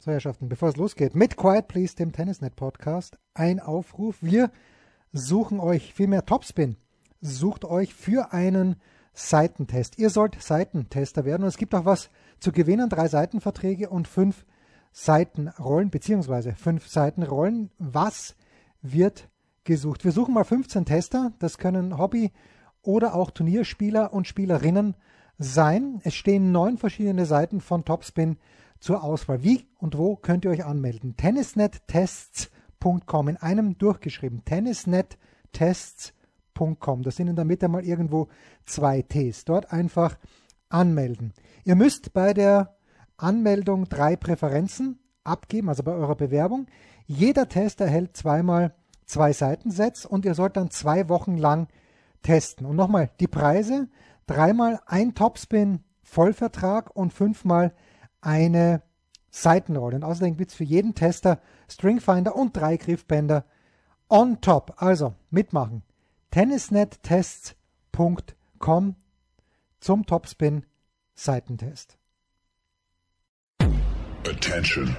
So, Herrschaften, bevor es losgeht, mit Quiet Please, dem Tennisnet Podcast, ein Aufruf. Wir suchen euch, vielmehr Topspin, sucht euch für einen Seitentest. Ihr sollt Seitentester werden und es gibt auch was zu gewinnen, drei Seitenverträge und fünf Seitenrollen, beziehungsweise fünf Seitenrollen. Was wird gesucht? Wir suchen mal 15 Tester, das können Hobby- oder auch Turnierspieler und Spielerinnen sein. Es stehen neun verschiedene Seiten von Topspin zur Auswahl. Wie und wo könnt ihr euch anmelden? Tennisnettests.com in einem durchgeschrieben. Tennisnettests.com. Das sind in der Mitte mal irgendwo zwei Ts. Dort einfach anmelden. Ihr müsst bei der Anmeldung drei Präferenzen abgeben, also bei eurer Bewerbung. Jeder Test erhält zweimal zwei Seitensets und ihr sollt dann zwei Wochen lang testen. Und nochmal, die Preise, dreimal ein Topspin Vollvertrag und fünfmal eine Seitenrolle. Und außerdem gibt es für jeden Tester Stringfinder und drei Griffbänder on top. Also mitmachen. Tennisnettests.com zum Topspin Seitentest. Attention.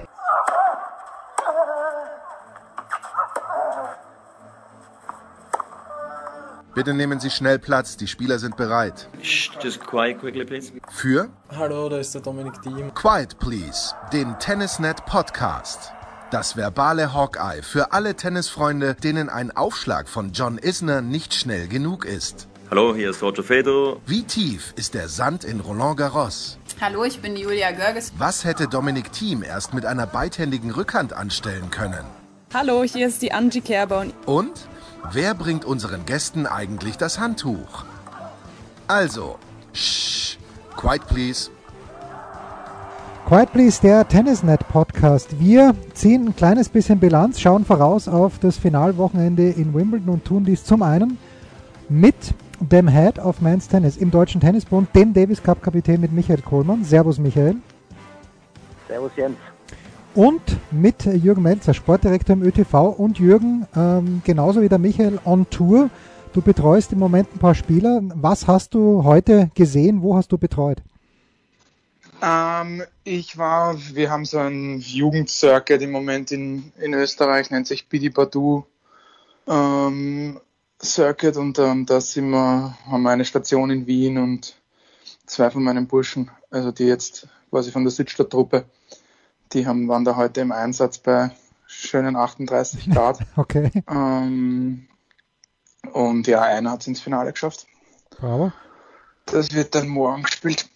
Bitte nehmen Sie schnell Platz, die Spieler sind bereit. Just quiet quickly, please. Für Hallo, da ist der Dominik Diem. Quiet Please, den Tennisnet Podcast. Das verbale Hawkeye für alle Tennisfreunde, denen ein Aufschlag von John Isner nicht schnell genug ist. Hallo, hier ist Roger Federer. Wie tief ist der Sand in Roland Garros? Hallo, ich bin Julia Görges. Was hätte Dominik Thiem erst mit einer beidhändigen Rückhand anstellen können? Hallo, hier ist die Angie Kerber. Und wer bringt unseren Gästen eigentlich das Handtuch? Also, shh, quiet please. Quiet Please, der Tennisnet Podcast. Wir ziehen ein kleines bisschen Bilanz, schauen voraus auf das Finalwochenende in Wimbledon und tun dies zum einen mit dem Head of Men's Tennis im Deutschen Tennisbund, dem Davis Cup Kapitän mit Michael Kohlmann. Servus Michael. Servus Jens. Und mit Jürgen Melzer, Sportdirektor im ÖTV und Jürgen, ähm, genauso wie der Michael, on Tour. Du betreust im Moment ein paar Spieler. Was hast du heute gesehen? Wo hast du betreut? Ähm, ich war, wir haben so ein Jugendcircuit im Moment in, in Österreich, nennt sich Bidi Badu ähm, Circuit und ähm, da sind wir, haben wir eine Station in Wien und zwei von meinen Burschen, also die jetzt quasi von der Südstadttruppe, die haben, waren da heute im Einsatz bei schönen 38 Grad. okay. Ähm, und ja, einer hat es ins Finale geschafft. Bravo. Das wird dann morgen gespielt.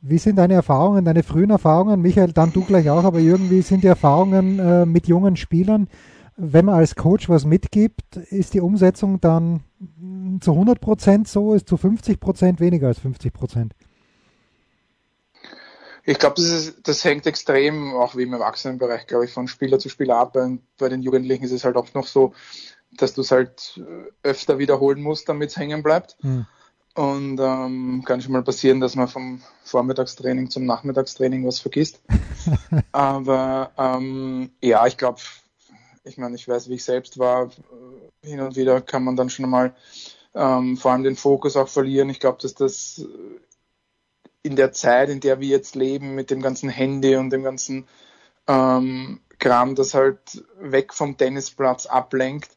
Wie sind deine Erfahrungen, deine frühen Erfahrungen? Michael, dann du gleich auch, aber irgendwie sind die Erfahrungen äh, mit jungen Spielern, wenn man als Coach was mitgibt, ist die Umsetzung dann zu 100 Prozent so, ist zu 50 Prozent weniger als 50 Prozent? Ich glaube, das, ist, das hängt extrem auch wie im Erwachsenenbereich, glaube ich, von Spieler zu Spieler ab. Bei, bei den Jugendlichen ist es halt oft noch so, dass du es halt öfter wiederholen musst, damit es hängen bleibt. Hm. Und ähm, kann schon mal passieren, dass man vom Vormittagstraining zum Nachmittagstraining was vergisst. Aber ähm, ja, ich glaube, ich meine, ich weiß, wie ich selbst war. Hin und wieder kann man dann schon mal ähm, vor allem den Fokus auch verlieren. Ich glaube, dass das in der Zeit, in der wir jetzt leben, mit dem ganzen Handy und dem ganzen ähm, Kram, das halt weg vom Tennisplatz ablenkt,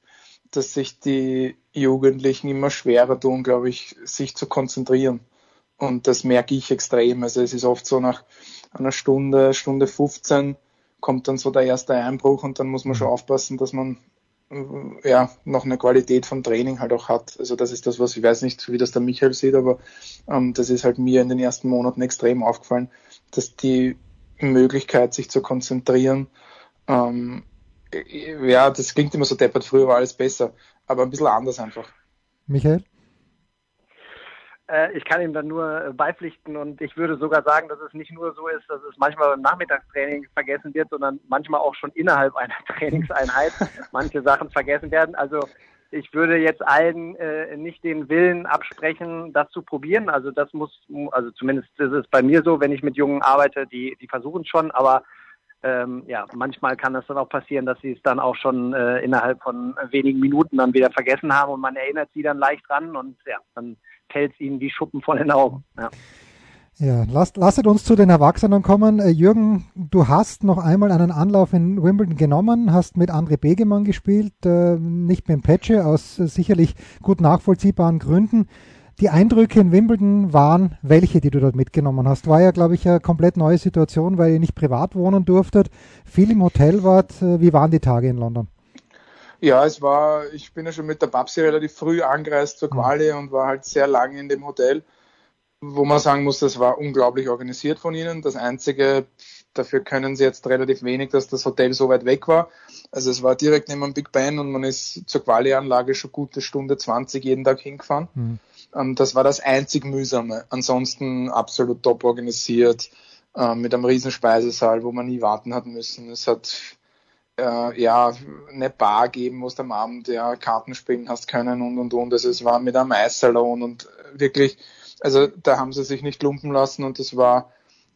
dass sich die Jugendlichen immer schwerer tun, glaube ich, sich zu konzentrieren. Und das merke ich extrem. Also es ist oft so nach einer Stunde, Stunde 15 kommt dann so der erste Einbruch und dann muss man schon aufpassen, dass man ja noch eine Qualität von Training halt auch hat. Also das ist das, was ich weiß nicht, wie das der Michael sieht, aber ähm, das ist halt mir in den ersten Monaten extrem aufgefallen, dass die Möglichkeit, sich zu konzentrieren, ähm, ja, das klingt immer so deppert, früher war alles besser, aber ein bisschen anders einfach. Michael? Äh, ich kann ihm dann nur beipflichten und ich würde sogar sagen, dass es nicht nur so ist, dass es manchmal beim Nachmittagstraining vergessen wird, sondern manchmal auch schon innerhalb einer Trainingseinheit manche Sachen vergessen werden. Also ich würde jetzt allen äh, nicht den Willen absprechen, das zu probieren. Also das muss, also zumindest ist es bei mir so, wenn ich mit Jungen arbeite, die, die versuchen es schon, aber ähm, ja, manchmal kann es dann auch passieren, dass sie es dann auch schon äh, innerhalb von wenigen Minuten dann wieder vergessen haben und man erinnert sie dann leicht dran und ja, dann fällt es ihnen wie Schuppen von den Augen. Ja. Ja, lasst, lasst uns zu den Erwachsenen kommen. Äh, Jürgen, du hast noch einmal einen Anlauf in Wimbledon genommen, hast mit André Begemann gespielt, äh, nicht mit dem Petsche, aus äh, sicherlich gut nachvollziehbaren Gründen. Die Eindrücke in Wimbledon waren welche, die du dort mitgenommen hast? War ja, glaube ich, eine komplett neue Situation, weil ihr nicht privat wohnen durftet, viel im Hotel wart. Wie waren die Tage in London? Ja, es war, ich bin ja schon mit der Babsi relativ früh angereist zur Quali mhm. und war halt sehr lange in dem Hotel wo man sagen muss, das war unglaublich organisiert von ihnen. Das Einzige, dafür können sie jetzt relativ wenig, dass das Hotel so weit weg war. Also es war direkt neben dem Big Ben und man ist zur Quali-Anlage schon gute Stunde 20 jeden Tag hingefahren. Mhm. Ähm, das war das einzig mühsame. Ansonsten absolut top organisiert, äh, mit einem riesen Speisesaal, wo man nie warten hat müssen. Es hat äh, ja eine Bar geben, wo du am Abend ja Karten spielen hast können und und und. Also es war mit einem Eissalon und wirklich also da haben sie sich nicht lumpen lassen und das war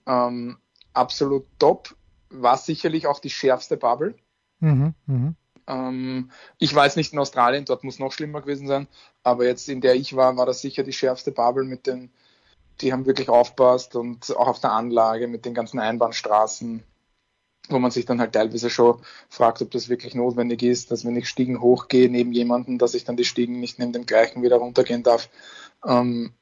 ähm, absolut top. War sicherlich auch die schärfste Bubble. Mhm, mh. ähm, ich war jetzt nicht in Australien, dort muss noch schlimmer gewesen sein, aber jetzt in der ich war, war das sicher die schärfste Bubble mit den, die haben wirklich aufpasst und auch auf der Anlage mit den ganzen Einbahnstraßen, wo man sich dann halt teilweise schon fragt, ob das wirklich notwendig ist, dass wenn ich Stiegen hochgehe neben jemanden, dass ich dann die Stiegen nicht neben dem gleichen wieder runtergehen darf. Ähm,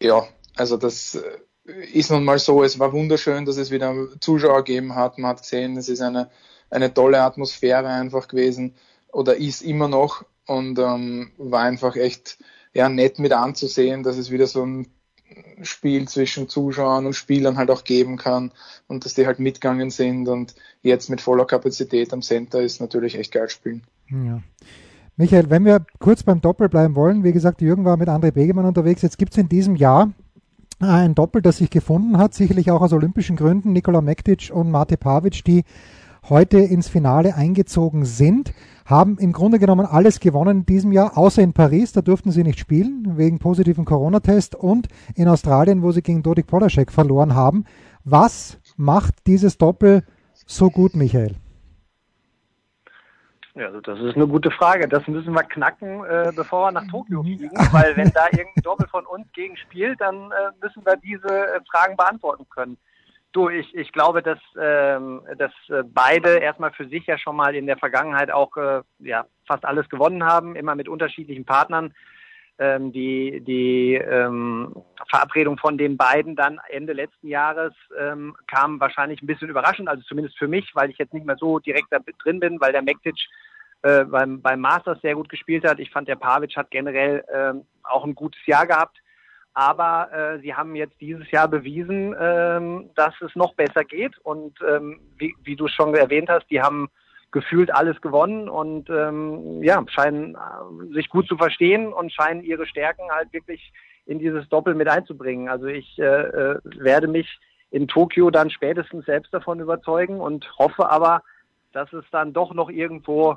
ja, also das äh, ist nun mal so. Es war wunderschön, dass es wieder Zuschauer gegeben hat. Man hat gesehen, es ist eine, eine tolle Atmosphäre einfach gewesen oder ist immer noch und ähm, war einfach echt ja, nett mit anzusehen, dass es wieder so ein Spiel zwischen Zuschauern und Spielern halt auch geben kann und dass die halt mitgegangen sind und jetzt mit voller Kapazität am Center ist natürlich echt geil spielen. Ja. Michael, wenn wir kurz beim Doppel bleiben wollen, wie gesagt, Jürgen war mit André Begemann unterwegs. Jetzt gibt es in diesem Jahr ein Doppel, das sich gefunden hat, sicherlich auch aus olympischen Gründen, Nikola Mektic und Mate Pavic, die heute ins Finale eingezogen sind, haben im Grunde genommen alles gewonnen in diesem Jahr, außer in Paris, da durften sie nicht spielen, wegen positiven Corona-Test und in Australien, wo sie gegen Dodik Podashek verloren haben. Was macht dieses Doppel so gut, Michael? Ja, also das ist eine gute Frage. Das müssen wir knacken, äh, bevor wir nach Tokio fliegen, weil wenn da irgendein Doppel von uns gegen spielt, dann äh, müssen wir diese äh, Fragen beantworten können. Du, ich, ich glaube, dass, ähm, dass äh, beide erstmal für sich ja schon mal in der Vergangenheit auch äh, ja, fast alles gewonnen haben, immer mit unterschiedlichen Partnern. Ähm, die die ähm, Verabredung von den beiden dann Ende letzten Jahres ähm, kam wahrscheinlich ein bisschen überraschend, also zumindest für mich, weil ich jetzt nicht mehr so direkt da drin bin, weil der Mektic äh, beim, beim Masters sehr gut gespielt hat. Ich fand, der Pavic hat generell äh, auch ein gutes Jahr gehabt. Aber äh, sie haben jetzt dieses Jahr bewiesen, ähm, dass es noch besser geht. Und ähm, wie, wie du schon erwähnt hast, die haben gefühlt alles gewonnen und ähm, ja, scheinen äh, sich gut zu verstehen und scheinen ihre Stärken halt wirklich in dieses Doppel mit einzubringen. Also ich äh, äh, werde mich in Tokio dann spätestens selbst davon überzeugen und hoffe aber, dass es dann doch noch irgendwo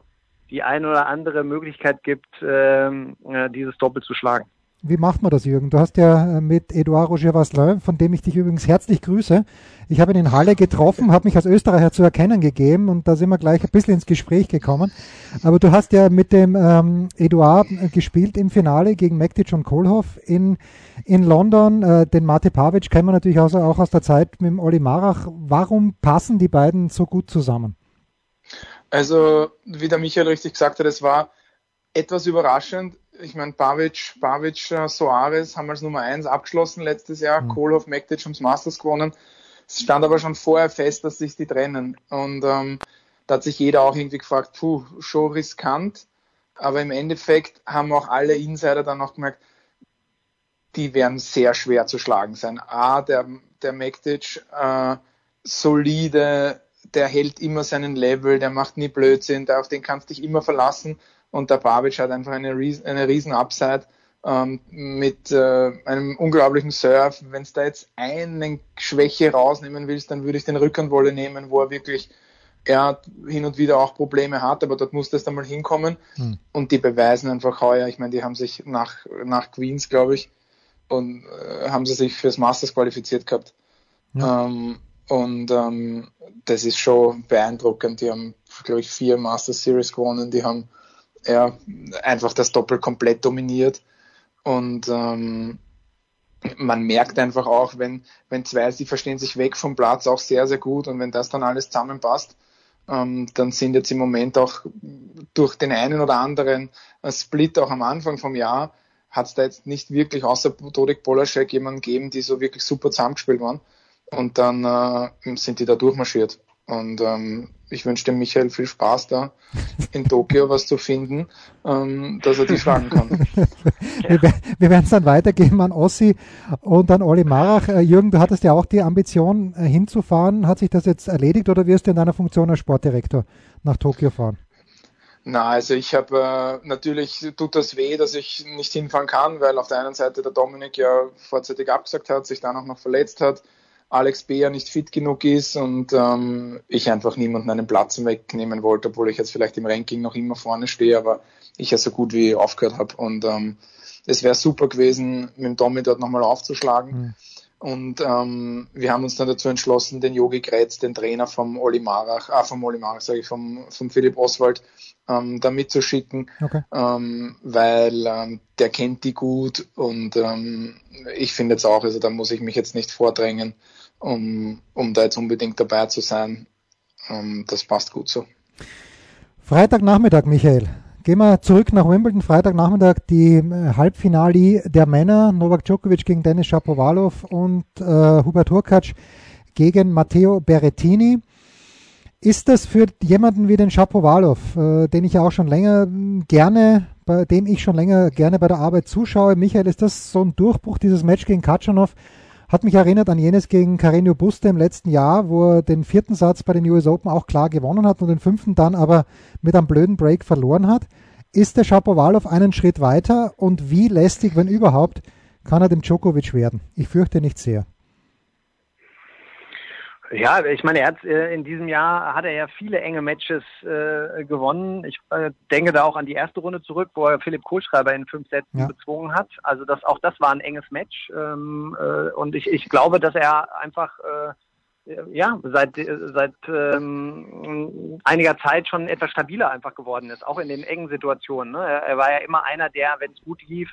die eine oder andere Möglichkeit gibt, ähm, äh, dieses Doppel zu schlagen. Wie macht man das, Jürgen? Du hast ja äh, mit Edouard Roger Vasselin, von dem ich dich übrigens herzlich grüße. Ich habe ihn in Halle getroffen, habe mich als Österreicher zu erkennen gegeben und da sind wir gleich ein bisschen ins Gespräch gekommen. Aber du hast ja mit dem ähm, Eduard äh, gespielt im Finale gegen Mektic und Kohlhoff in, in London. Äh, den Mate Pavic kennen wir natürlich auch, auch aus der Zeit mit dem Oli Marach. Warum passen die beiden so gut zusammen? Also, wie der Michael richtig gesagt hat, es war etwas überraschend. Ich meine, Pavic, Pavic, uh, Soares haben als Nummer eins abgeschlossen letztes Jahr. Mhm. Kohlhoff, Mektic ums Masters gewonnen. Es stand aber schon vorher fest, dass sich die trennen. Und ähm, da hat sich jeder auch irgendwie gefragt, puh, schon riskant. Aber im Endeffekt haben auch alle Insider dann auch gemerkt, die werden sehr schwer zu schlagen sein. A, der, der Mektic, äh, solide, der hält immer seinen Level, der macht nie Blödsinn, der, auf den kannst du dich immer verlassen. Und der Babic hat einfach eine, riesen, eine riesen Upside ähm, mit äh, einem unglaublichen Surf. Wenn du da jetzt eine Schwäche rausnehmen willst, dann würde ich den Rückhandwolle nehmen, wo er wirklich ja, hin und wieder auch Probleme hat, aber dort muss das dann mal hinkommen. Hm. Und die beweisen einfach heuer, ich meine, die haben sich nach, nach Queens, glaube ich, und äh, haben sie sich fürs Masters qualifiziert gehabt. Ja. Ähm, und ähm, das ist schon beeindruckend. Die haben, glaube ich, vier Master Series gewonnen. Die haben ja einfach das Doppel komplett dominiert. Und ähm, man merkt einfach auch, wenn, wenn zwei, sie verstehen sich weg vom Platz auch sehr, sehr gut und wenn das dann alles zusammenpasst, ähm, dann sind jetzt im Moment auch durch den einen oder anderen Split auch am Anfang vom Jahr, hat es da jetzt nicht wirklich außer Todik Polaschek jemanden gegeben, die so wirklich super zusammengespielt waren. Und dann äh, sind die da durchmarschiert. Und ähm, ich wünsche dem Michael viel Spaß da in Tokio was zu finden, ähm, dass er die schlagen kann. wir, wir werden es dann weitergeben an Ossi und an Olli Marach. Äh, Jürgen, du hattest ja auch die Ambition äh, hinzufahren. Hat sich das jetzt erledigt oder wirst du in deiner Funktion als Sportdirektor nach Tokio fahren? Na, also ich habe äh, natürlich tut das weh, dass ich nicht hinfahren kann, weil auf der einen Seite der Dominik ja vorzeitig abgesagt hat, sich dann auch noch verletzt hat Alex B. ja nicht fit genug ist und ähm, ich einfach niemanden einen Platz wegnehmen wollte, obwohl ich jetzt vielleicht im Ranking noch immer vorne stehe, aber ich ja so gut wie aufgehört habe. Und ähm, es wäre super gewesen, mit dem Tommy dort nochmal aufzuschlagen. Mhm. Und ähm, wir haben uns dann dazu entschlossen, den Yogi Kretz, den Trainer vom Oli Marach, ah, vom Oli Marach, sage ich, vom, vom Philipp Oswald, ähm, da mitzuschicken, okay. ähm, weil ähm, der kennt die gut und ähm, ich finde jetzt auch, also da muss ich mich jetzt nicht vordrängen, um, um da jetzt unbedingt dabei zu sein. Ähm, das passt gut so. Freitagnachmittag, Michael. Gehen wir zurück nach Wimbledon. Freitagnachmittag die äh, Halbfinale der Männer. Novak Djokovic gegen Dennis Shapovalov und äh, Hubert Hurkacz gegen Matteo Berrettini. Ist das für jemanden wie den Shapovalov, äh, den ich ja auch schon länger gerne, bei dem ich schon länger gerne bei der Arbeit zuschaue, Michael, ist das so ein Durchbruch, dieses Match gegen Katschanov? Hat mich erinnert an jenes gegen Carreño Buste im letzten Jahr, wo er den vierten Satz bei den US Open auch klar gewonnen hat und den fünften dann aber mit einem blöden Break verloren hat. Ist der Shapovalov einen Schritt weiter und wie lästig, wenn überhaupt, kann er dem Djokovic werden? Ich fürchte nicht sehr. Ja, ich meine, er hat äh, in diesem Jahr hat er ja viele enge Matches äh, gewonnen. Ich äh, denke da auch an die erste Runde zurück, wo er Philipp Kohlschreiber in fünf Sätzen ja. bezwungen hat. Also das auch das war ein enges Match. Ähm, äh, und ich, ich glaube, dass er einfach äh, ja seit seit ähm, einiger Zeit schon etwas stabiler einfach geworden ist, auch in den engen Situationen. Ne? Er, er war ja immer einer, der, wenn es gut lief,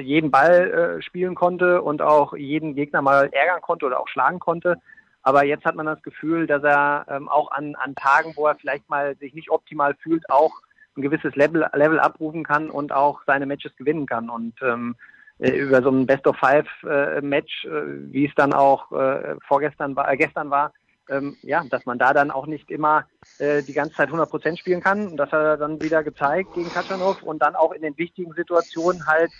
jeden Ball äh, spielen konnte und auch jeden Gegner mal ärgern konnte oder auch schlagen konnte. Aber jetzt hat man das Gefühl, dass er ähm, auch an, an Tagen, wo er vielleicht mal sich nicht optimal fühlt, auch ein gewisses Level, Level abrufen kann und auch seine Matches gewinnen kann. Und ähm, äh, über so ein Best of Five äh, Match, äh, wie es dann auch äh, vorgestern war, äh, gestern war, ähm, ja, dass man da dann auch nicht immer äh, die ganze Zeit 100 Prozent spielen kann. Und das hat er dann wieder gezeigt gegen Katschanov und dann auch in den wichtigen Situationen halt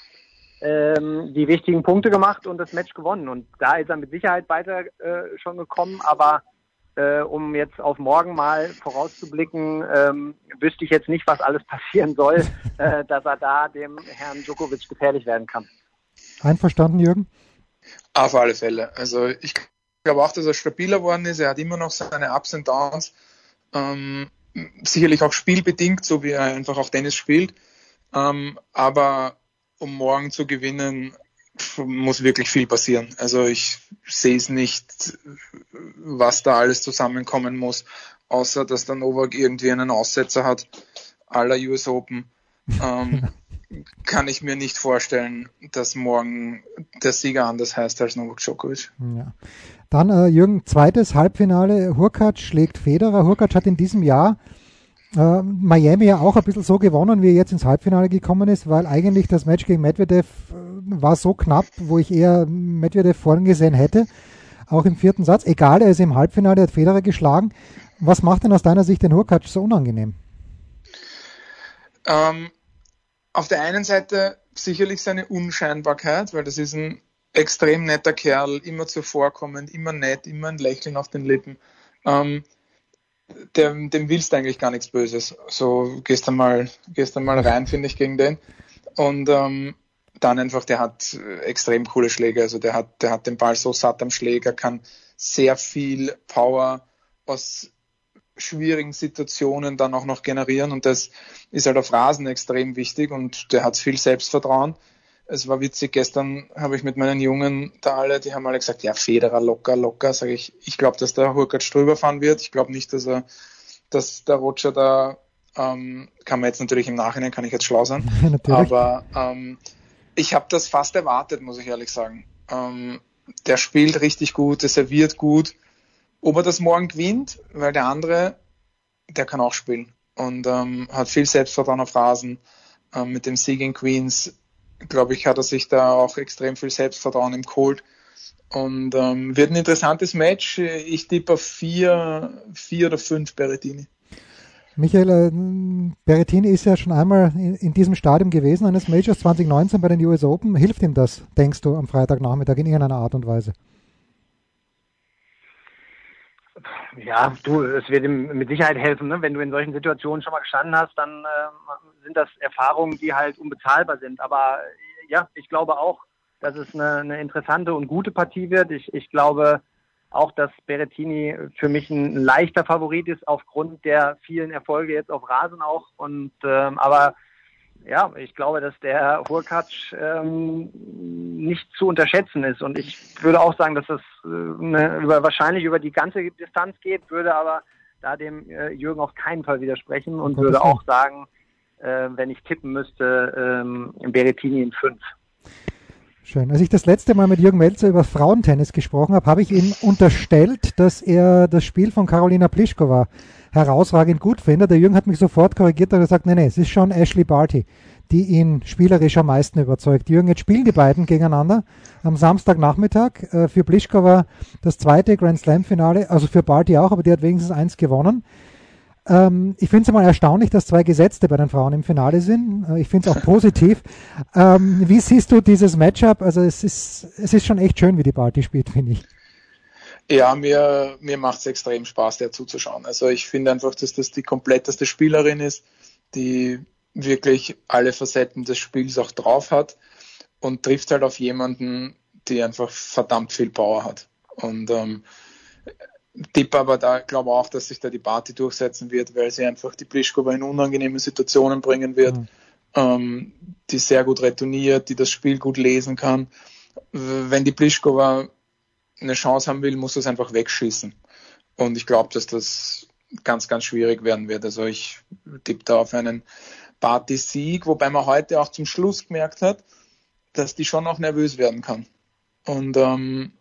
ähm, die wichtigen Punkte gemacht und das Match gewonnen. Und da ist er mit Sicherheit weiter äh, schon gekommen, aber äh, um jetzt auf morgen mal vorauszublicken, ähm, wüsste ich jetzt nicht, was alles passieren soll, äh, dass er da dem Herrn Djokovic gefährlich werden kann. Einverstanden, Jürgen? Auf alle Fälle. Also ich glaube auch, dass er stabiler geworden ist. Er hat immer noch seine Ups und Downs. Ähm, sicherlich auch spielbedingt, so wie er einfach auch Tennis spielt. Ähm, aber um morgen zu gewinnen, muss wirklich viel passieren. Also ich sehe es nicht, was da alles zusammenkommen muss, außer dass der Novak irgendwie einen Aussetzer hat, aller US Open. Ähm, kann ich mir nicht vorstellen, dass morgen der Sieger anders heißt als Novak Djokovic. Ja. Dann äh, Jürgen, zweites Halbfinale. Hurkacz schlägt Federer. Hurkacz hat in diesem Jahr äh, Miami ja auch ein bisschen so gewonnen, wie er jetzt ins Halbfinale gekommen ist, weil eigentlich das Match gegen Medvedev äh, war so knapp, wo ich eher Medvedev vorn gesehen hätte. Auch im vierten Satz. Egal, er ist im Halbfinale, hat Federer geschlagen. Was macht denn aus deiner Sicht den Hurkacz so unangenehm? Ähm, auf der einen Seite sicherlich seine Unscheinbarkeit, weil das ist ein extrem netter Kerl, immer zuvorkommend, immer nett, immer ein Lächeln auf den Lippen. Ähm, dem, dem willst du eigentlich gar nichts Böses. So gehst du mal, gehst du mal rein, finde ich, gegen den. Und ähm, dann einfach, der hat extrem coole Schläge. Also der hat, der hat den Ball so satt am Schläger, kann sehr viel Power aus schwierigen Situationen dann auch noch generieren und das ist halt auf Rasen extrem wichtig und der hat viel Selbstvertrauen es war witzig, gestern habe ich mit meinen Jungen da alle, die haben alle gesagt, ja, Federer locker, locker, sage ich, ich glaube, dass der Hurkacz drüber fahren wird. Ich glaube nicht, dass er, dass der Roger da, ähm, kann man jetzt natürlich im Nachhinein, kann ich jetzt schlau sein, aber ähm, Ich habe das fast erwartet, muss ich ehrlich sagen. Ähm, der spielt richtig gut, der serviert gut. Ob er das morgen gewinnt, weil der andere, der kann auch spielen und ähm, hat viel Selbstvertrauen auf Rasen. Ähm, mit dem Sieg in Queens, glaube ich, hat er sich da auch extrem viel Selbstvertrauen im Cold. Und ähm, wird ein interessantes Match. Ich tippe auf vier, vier oder fünf Berrettini. Michael, äh, Berrettini ist ja schon einmal in, in, diesem Stadium gewesen, eines Majors 2019 bei den US Open. Hilft ihm das, denkst du, am Freitagnachmittag in irgendeiner Art und Weise? Ja, du, es wird ihm mit Sicherheit helfen. Ne? Wenn du in solchen Situationen schon mal gestanden hast, dann äh, sind das Erfahrungen, die halt unbezahlbar sind. Aber ja, ich glaube auch, dass es eine, eine interessante und gute Partie wird. Ich, ich glaube, auch, dass Berettini für mich ein leichter Favorit ist aufgrund der vielen Erfolge jetzt auf Rasen auch. Und ähm, aber ja, ich glaube, dass der Hurkacz ähm, nicht zu unterschätzen ist. Und ich würde auch sagen, dass das äh, über, wahrscheinlich über die ganze Distanz geht, würde aber da dem äh, Jürgen auf keinen Fall widersprechen und würde auch sagen, äh, wenn ich tippen müsste, ähm, Berettini in fünf. Schön. Als ich das letzte Mal mit Jürgen Melzer über Frauentennis gesprochen habe, habe ich ihm unterstellt, dass er das Spiel von Carolina Pliskova herausragend gut findet. Der Jürgen hat mich sofort korrigiert und gesagt, nee, nee, es ist schon Ashley Barty, die ihn spielerisch am meisten überzeugt. Jürgen, jetzt spielen die beiden gegeneinander am Samstagnachmittag. Äh, für Pliskova das zweite Grand Slam Finale, also für Barty auch, aber die hat wenigstens eins gewonnen. Ähm, ich finde es mal erstaunlich, dass zwei Gesetzte bei den Frauen im Finale sind. Äh, ich finde es auch positiv. Ähm, wie siehst du dieses Matchup? Also es ist, es ist schon echt schön, wie die Party spielt, finde ich. Ja, mir, mir macht es extrem Spaß, der zuzuschauen. Also ich finde einfach, dass das die kompletteste Spielerin ist, die wirklich alle Facetten des Spiels auch drauf hat und trifft halt auf jemanden, die einfach verdammt viel Power hat. Und ähm, tippe aber da, glaube auch, dass sich da die Party durchsetzen wird, weil sie einfach die Pliskova in unangenehme Situationen bringen wird, mhm. ähm, die sehr gut retourniert, die das Spiel gut lesen kann. Wenn die Pliskova eine Chance haben will, muss das einfach wegschießen. Und ich glaube, dass das ganz, ganz schwierig werden wird. Also ich tippe da auf einen Party-Sieg, wobei man heute auch zum Schluss gemerkt hat, dass die schon auch nervös werden kann. Und ähm,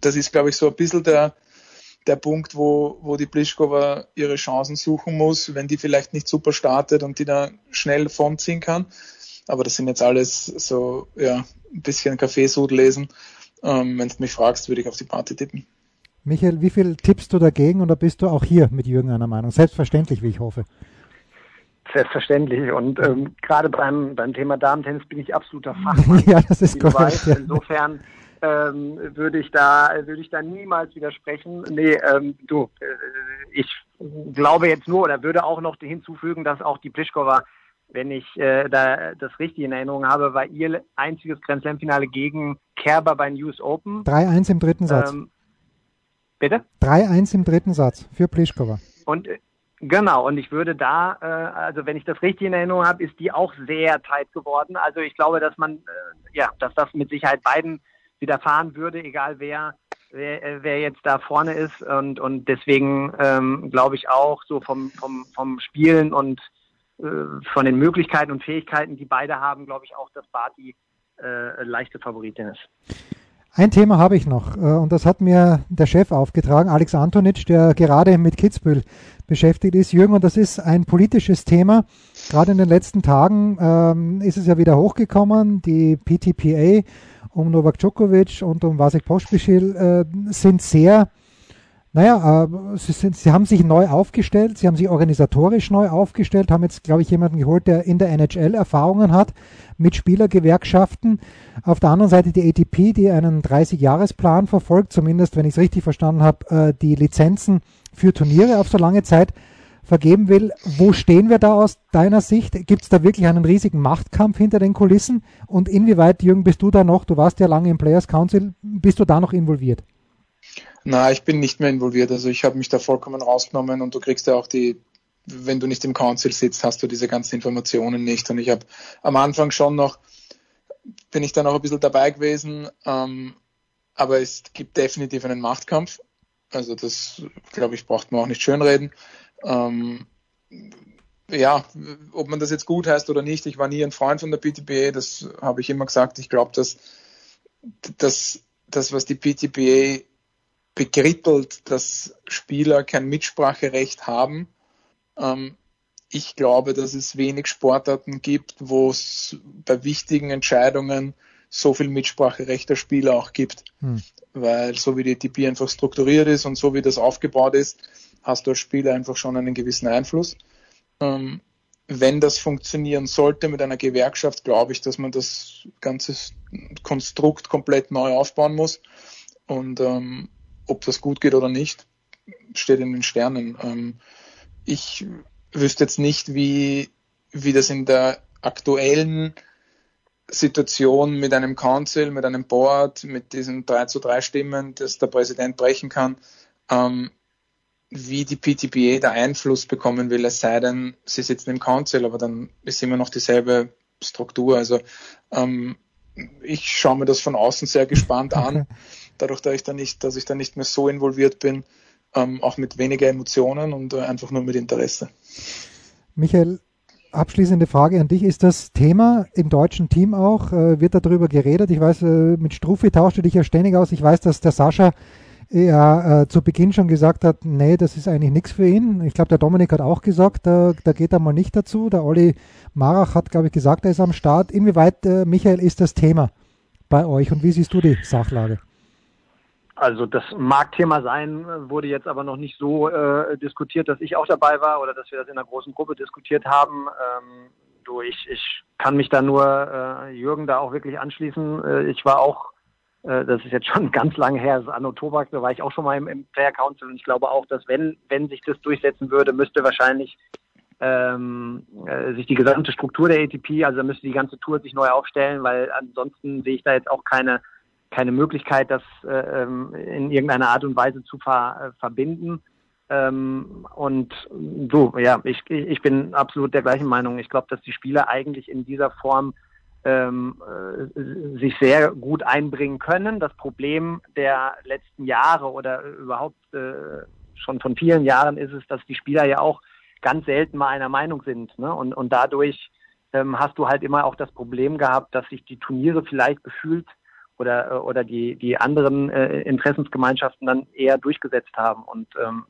das ist, glaube ich, so ein bisschen der, der Punkt, wo, wo die Pliskova ihre Chancen suchen muss, wenn die vielleicht nicht super startet und die da schnell vornziehen kann. Aber das sind jetzt alles so, ja, ein bisschen Kaffeesud lesen. Ähm, wenn du mich fragst, würde ich auf die Party tippen. Michael, wie viel tippst du dagegen oder bist du auch hier mit Jürgen einer Meinung? Selbstverständlich, wie ich hoffe. Selbstverständlich. Und ähm, gerade beim, beim Thema Damen-Tennis bin ich absoluter Fachmann. ja, das ist korrekt. Weißt, ja. Insofern ähm, würde ich da würde ich da niemals widersprechen. Nee, ähm, du, äh, ich glaube jetzt nur oder würde auch noch hinzufügen, dass auch die Pliskova, wenn ich äh, da das richtig in Erinnerung habe, war ihr einziges Grand Slam Finale gegen Kerber bei den US Open. 3-1 im dritten Satz. Ähm, bitte? 3-1 im dritten Satz für Pliskova. Und äh, Genau, und ich würde da, äh, also wenn ich das richtig in Erinnerung habe, ist die auch sehr tight geworden. Also ich glaube, dass man, äh, ja, dass das mit Sicherheit beiden widerfahren würde, egal wer, wer, äh, wer jetzt da vorne ist. Und, und deswegen ähm, glaube ich auch so vom, vom, vom Spielen und von den Möglichkeiten und Fähigkeiten, die beide haben, glaube ich auch, dass Barty äh, leichte Favoritin ist. Ein Thema habe ich noch äh, und das hat mir der Chef aufgetragen, Alex Antonic, der gerade mit Kitzbühel beschäftigt ist. Jürgen, und das ist ein politisches Thema. Gerade in den letzten Tagen ähm, ist es ja wieder hochgekommen. Die PTPA um Novak Djokovic und um Vasek Pospischil äh, sind sehr, naja, äh, sie, sind, sie haben sich neu aufgestellt, sie haben sich organisatorisch neu aufgestellt, haben jetzt, glaube ich, jemanden geholt, der in der NHL Erfahrungen hat mit Spielergewerkschaften. Auf der anderen Seite die ATP, die einen 30-Jahres-Plan verfolgt, zumindest, wenn ich es richtig verstanden habe, äh, die Lizenzen für Turniere auf so lange Zeit vergeben will. Wo stehen wir da aus deiner Sicht? Gibt es da wirklich einen riesigen Machtkampf hinter den Kulissen? Und inwieweit, Jürgen, bist du da noch, du warst ja lange im Players Council, bist du da noch involviert? Na, ich bin nicht mehr involviert. Also ich habe mich da vollkommen rausgenommen und du kriegst ja auch die, wenn du nicht im Council sitzt, hast du diese ganzen Informationen nicht. Und ich habe am Anfang schon noch, bin ich da noch ein bisschen dabei gewesen, ähm, aber es gibt definitiv einen Machtkampf. Also das, glaube ich, braucht man auch nicht schönreden. Ähm, ja, ob man das jetzt gut heißt oder nicht, ich war nie ein Freund von der PTBA, das habe ich immer gesagt. Ich glaube, dass, das, was die PTBA bekrittelt, dass Spieler kein Mitspracherecht haben, ähm, ich glaube, dass es wenig Sportarten gibt, wo es bei wichtigen Entscheidungen so viel Mitspracherecht der Spieler auch gibt. Hm. Weil so wie die ATP einfach strukturiert ist und so wie das aufgebaut ist, hast du als Spieler einfach schon einen gewissen Einfluss. Ähm, wenn das funktionieren sollte mit einer Gewerkschaft, glaube ich, dass man das ganze Konstrukt komplett neu aufbauen muss. Und ähm, ob das gut geht oder nicht, steht in den Sternen. Ähm, ich wüsste jetzt nicht, wie, wie das in der aktuellen Situation mit einem Council, mit einem Board, mit diesen 3 zu 3 Stimmen, das der Präsident brechen kann, ähm, wie die PTBA da Einfluss bekommen will, es sei denn, sie sitzen im Council, aber dann ist immer noch dieselbe Struktur. Also ähm, ich schaue mir das von außen sehr gespannt an, dadurch, dass ich da nicht, dass ich da nicht mehr so involviert bin, ähm, auch mit weniger Emotionen und äh, einfach nur mit Interesse. Michael, abschließende Frage an dich. Ist das Thema im deutschen Team auch? Äh, wird darüber geredet? Ich weiß, äh, mit Struffi tauscht du dich ja ständig aus. Ich weiß, dass der Sascha ja äh, zu Beginn schon gesagt hat, nee, das ist eigentlich nichts für ihn. Ich glaube, der Dominik hat auch gesagt, da, da geht er mal nicht dazu. Der Olli Marach hat, glaube ich, gesagt, er ist am Start. Inwieweit, äh, Michael, ist das Thema bei euch und wie siehst du die Sachlage? Also das mag Thema sein, wurde jetzt aber noch nicht so äh, diskutiert, dass ich auch dabei war oder dass wir das in einer großen Gruppe diskutiert haben. Ähm, du, ich, ich kann mich da nur äh, Jürgen da auch wirklich anschließen. Äh, ich war auch äh, das ist jetzt schon ganz lange her, das ist Anno Tobak, da war ich auch schon mal im, im Player Council und ich glaube auch, dass wenn, wenn sich das durchsetzen würde, müsste wahrscheinlich ähm, äh, sich die gesamte Struktur der ATP, also da müsste die ganze Tour sich neu aufstellen, weil ansonsten sehe ich da jetzt auch keine, keine Möglichkeit, das äh, ähm, in irgendeiner Art und Weise zu ver, äh, verbinden. Ähm, und so, ja, ich, ich bin absolut der gleichen Meinung. Ich glaube, dass die Spieler eigentlich in dieser Form ähm, äh, sich sehr gut einbringen können. Das Problem der letzten Jahre oder überhaupt äh, schon von vielen Jahren ist es, dass die Spieler ja auch ganz selten mal einer Meinung sind. Ne? Und, und dadurch ähm, hast du halt immer auch das Problem gehabt, dass sich die Turniere vielleicht gefühlt oder, oder die, die anderen äh, Interessensgemeinschaften dann eher durchgesetzt haben. Und ähm,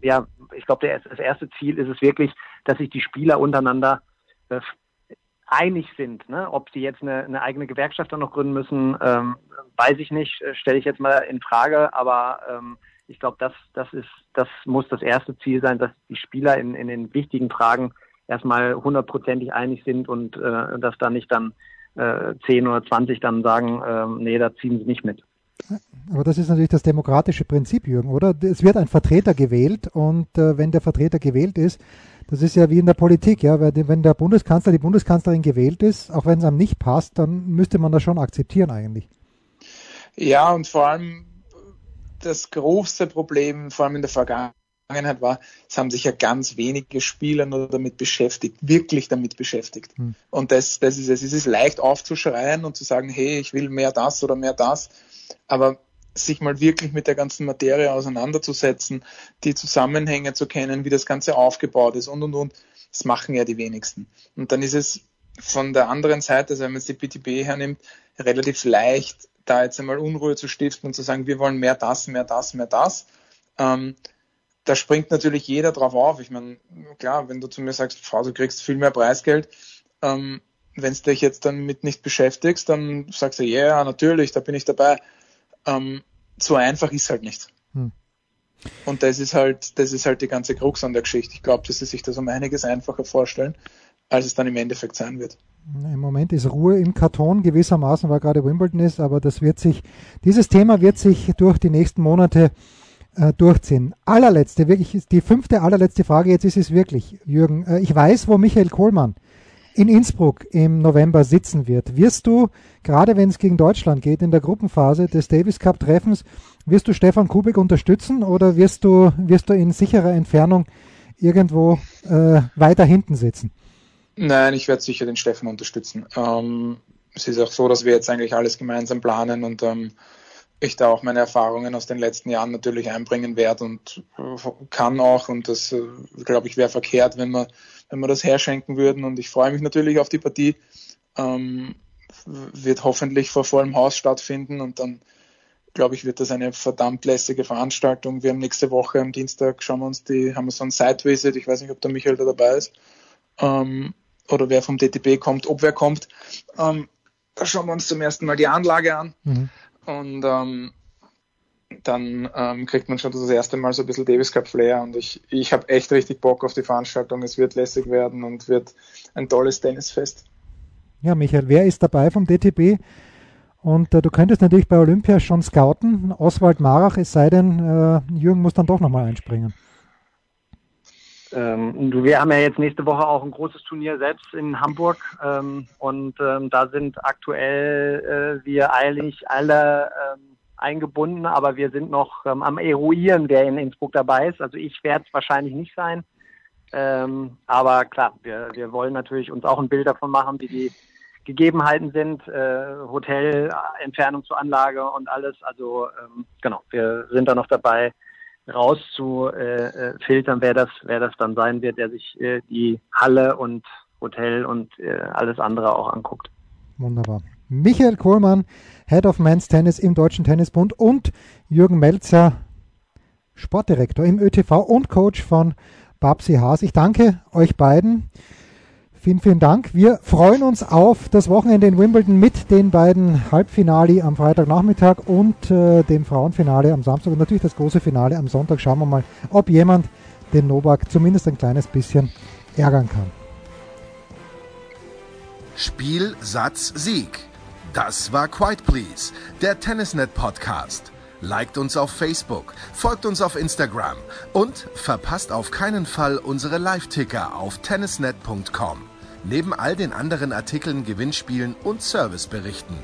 ja, ich glaube, das erste Ziel ist es wirklich, dass sich die Spieler untereinander äh, einig sind. Ne? Ob sie jetzt eine, eine eigene Gewerkschaft dann noch gründen müssen, ähm, weiß ich nicht, äh, stelle ich jetzt mal in Frage, aber ähm, ich glaube, das, das ist, das muss das erste Ziel sein, dass die Spieler in, in den wichtigen Fragen erstmal hundertprozentig einig sind und äh, dass da nicht dann äh, 10 oder 20 dann sagen, äh, nee, da ziehen sie nicht mit. Aber das ist natürlich das demokratische Prinzip, Jürgen, oder? Es wird ein Vertreter gewählt und äh, wenn der Vertreter gewählt ist, das ist ja wie in der Politik, ja, weil wenn der Bundeskanzler, die Bundeskanzlerin gewählt ist, auch wenn es einem nicht passt, dann müsste man das schon akzeptieren eigentlich. Ja, und vor allem das große Problem, vor allem in der Vergangenheit war, es haben sich ja ganz wenige Spieler nur damit beschäftigt, wirklich damit beschäftigt. Hm. Und das, das ist es. Es ist leicht aufzuschreien und zu sagen, hey, ich will mehr das oder mehr das. Aber sich mal wirklich mit der ganzen Materie auseinanderzusetzen, die Zusammenhänge zu kennen, wie das Ganze aufgebaut ist und und und. Das machen ja die wenigsten. Und dann ist es von der anderen Seite, also wenn man jetzt die PTB hernimmt, relativ leicht, da jetzt einmal Unruhe zu stiften und zu sagen, wir wollen mehr das, mehr das, mehr das. Ähm, da springt natürlich jeder drauf auf. Ich meine, klar, wenn du zu mir sagst, Frau, du kriegst viel mehr Preisgeld, ähm, wenn du dich jetzt dann mit nicht beschäftigst, dann sagst du, ja, yeah, natürlich, da bin ich dabei. Ähm, so einfach ist halt nicht. Hm. Und das ist halt, das ist halt die ganze Krux an der Geschichte. Ich glaube, dass sie sich das um einiges einfacher vorstellen, als es dann im Endeffekt sein wird. Im Moment ist Ruhe im Karton gewissermaßen, weil gerade Wimbledon ist, aber das wird sich, dieses Thema wird sich durch die nächsten Monate äh, durchziehen. Allerletzte, wirklich, die fünfte, allerletzte Frage, jetzt ist es wirklich, Jürgen. Äh, ich weiß, wo Michael Kohlmann in Innsbruck im November sitzen wird, wirst du, gerade wenn es gegen Deutschland geht, in der Gruppenphase des Davis Cup Treffens, wirst du Stefan Kubik unterstützen oder wirst du, wirst du in sicherer Entfernung irgendwo äh, weiter hinten sitzen? Nein, ich werde sicher den Stefan unterstützen. Ähm, es ist auch so, dass wir jetzt eigentlich alles gemeinsam planen und ähm, ich da auch meine Erfahrungen aus den letzten Jahren natürlich einbringen werde und kann auch. Und das, äh, glaube ich, wäre verkehrt, wenn wir, wenn wir das herschenken würden. Und ich freue mich natürlich auf die Partie. Ähm, wird hoffentlich vor vollem Haus stattfinden und dann glaube ich, wird das eine verdammt lässige Veranstaltung. Wir haben nächste Woche am Dienstag schauen wir uns die, haben wir Site-Visit. Ich weiß nicht, ob der Michael da dabei ist. Ähm, oder wer vom DTB kommt, ob wer kommt. Ähm, da schauen wir uns zum ersten Mal die Anlage an. Mhm. Und ähm, dann ähm, kriegt man schon das erste Mal so ein bisschen Davis Cup Flair und ich, ich habe echt richtig Bock auf die Veranstaltung. Es wird lässig werden und wird ein tolles Tennisfest. Ja, Michael, wer ist dabei vom DTB? Und äh, du könntest natürlich bei Olympia schon scouten, Oswald Marach, es sei denn, äh, Jürgen muss dann doch nochmal einspringen. Ähm, wir haben ja jetzt nächste Woche auch ein großes Turnier selbst in Hamburg ähm, und ähm, da sind aktuell äh, wir eigentlich alle ähm, eingebunden, aber wir sind noch ähm, am Eruieren, wer in Innsbruck dabei ist. Also ich werde es wahrscheinlich nicht sein. Ähm, aber klar, wir, wir wollen natürlich uns auch ein Bild davon machen, wie die Gegebenheiten sind, äh, Hotel, Entfernung zur Anlage und alles. Also genau, wir sind da noch dabei, rauszufiltern, wer das, wer das dann sein wird, der sich äh, die Halle und Hotel und äh, alles andere auch anguckt. Wunderbar. Michael Kohlmann, Head of Men's Tennis im Deutschen Tennisbund und Jürgen Melzer, Sportdirektor im ÖTV und Coach von Babsi Haas. Ich danke euch beiden. Vielen, vielen Dank. Wir freuen uns auf das Wochenende in Wimbledon mit den beiden Halbfinale am Freitagnachmittag und äh, dem Frauenfinale am Samstag und natürlich das große Finale am Sonntag. Schauen wir mal, ob jemand den Novak zumindest ein kleines bisschen ärgern kann. Spiel, Satz, Sieg. Das war Quiet Please, der Tennisnet Podcast. Liked uns auf Facebook, folgt uns auf Instagram und verpasst auf keinen Fall unsere Live-Ticker auf tennisnet.com neben all den anderen Artikeln, Gewinnspielen und Serviceberichten.